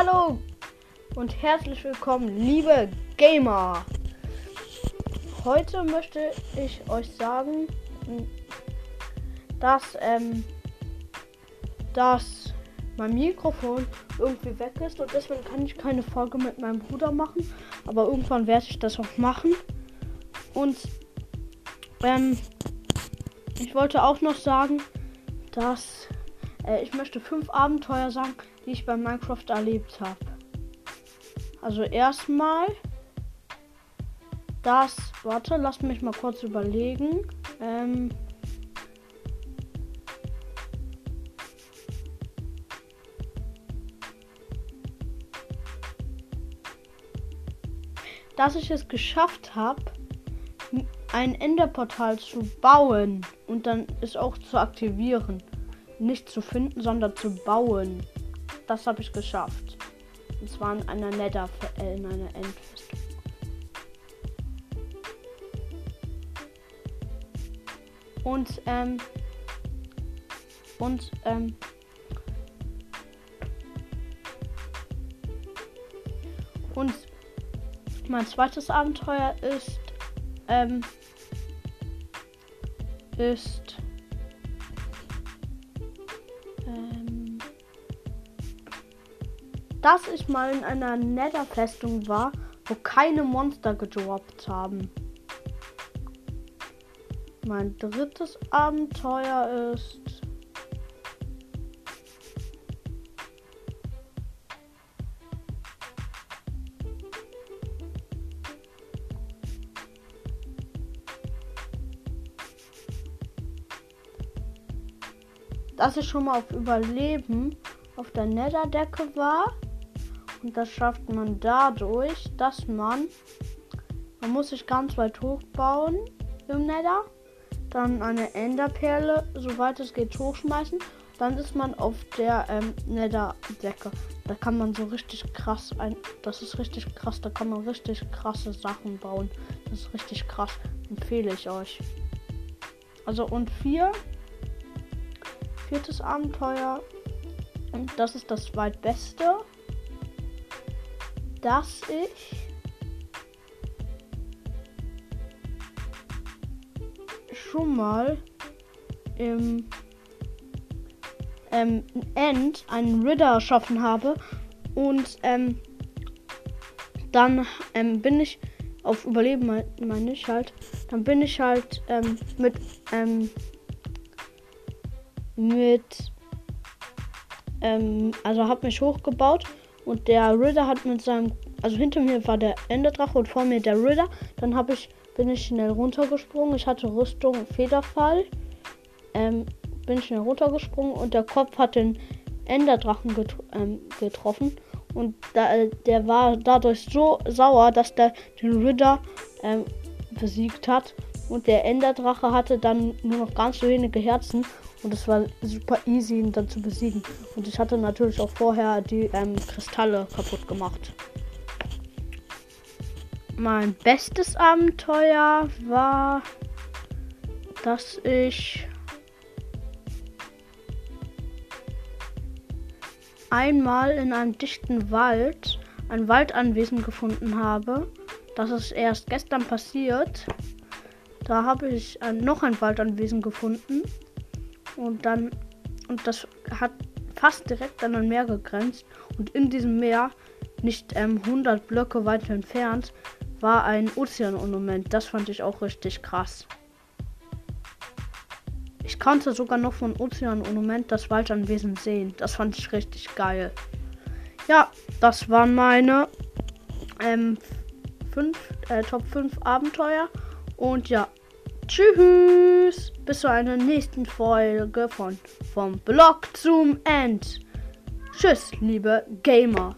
Hallo und herzlich willkommen, liebe Gamer. Heute möchte ich euch sagen, dass, ähm, dass mein Mikrofon irgendwie weg ist und deswegen kann ich keine Folge mit meinem Bruder machen. Aber irgendwann werde ich das auch machen. Und ähm, ich wollte auch noch sagen, dass äh, ich möchte fünf Abenteuer sagen, die ich bei Minecraft erlebt habe. Also erstmal das. Warte, lasst mich mal kurz überlegen. Ähm, dass ich es geschafft habe, ein Enderportal zu bauen und dann es auch zu aktivieren. Nicht zu finden, sondern zu bauen. Das habe ich geschafft. Und zwar in einer Nether, äh, in einer Endfestung. Und, ähm, und, ähm, und mein zweites Abenteuer ist, ähm, ist, ähm, dass ich mal in einer Nether-Festung war, wo keine Monster gedroppt haben. Mein drittes Abenteuer ist, dass ich schon mal auf Überleben auf der Netherdecke war. Und das schafft man dadurch, dass man. Man muss sich ganz weit hoch bauen im Nether. Dann eine Enderperle, soweit es geht, hochschmeißen. Dann ist man auf der ähm, Netherdecke. Da kann man so richtig krass ein. Das ist richtig krass. Da kann man richtig krasse Sachen bauen. Das ist richtig krass. Empfehle ich euch. Also und vier viertes Abenteuer. Und das ist das zweitbeste. Dass ich schon mal im ähm, End einen Ritter erschaffen habe. Und ähm, dann ähm, bin ich auf Überleben, meine ich halt. Dann bin ich halt ähm, mit ähm, mit. Ähm, also habe mich hochgebaut und der Ritter hat mit seinem. Also hinter mir war der Enderdrache und vor mir der Ritter. Dann habe ich bin ich schnell runtergesprungen. Ich hatte Rüstung Federfall. Ähm, bin schnell runtergesprungen und der Kopf hat den Enderdrachen get ähm, getroffen. Und da, der war dadurch so sauer, dass der den Ritter ähm, besiegt hat. Und der Enderdrache hatte dann nur noch ganz wenige Herzen und es war super easy, ihn dann zu besiegen. Und ich hatte natürlich auch vorher die ähm, Kristalle kaputt gemacht. Mein bestes Abenteuer war, dass ich einmal in einem dichten Wald ein Waldanwesen gefunden habe. Das ist erst gestern passiert. Da habe ich äh, noch ein Waldanwesen gefunden. Und dann, und das hat fast direkt an ein Meer gegrenzt. Und in diesem Meer, nicht ähm, 100 Blöcke weit entfernt, war ein Ozeanornament. Das fand ich auch richtig krass. Ich konnte sogar noch von Ozeanornament das Waldanwesen sehen. Das fand ich richtig geil. Ja, das waren meine ähm, fünf, äh, Top 5 Abenteuer. Und ja, Tschüss. Bis zu einer nächsten Folge von Vom Blog zum End. Tschüss, liebe Gamer.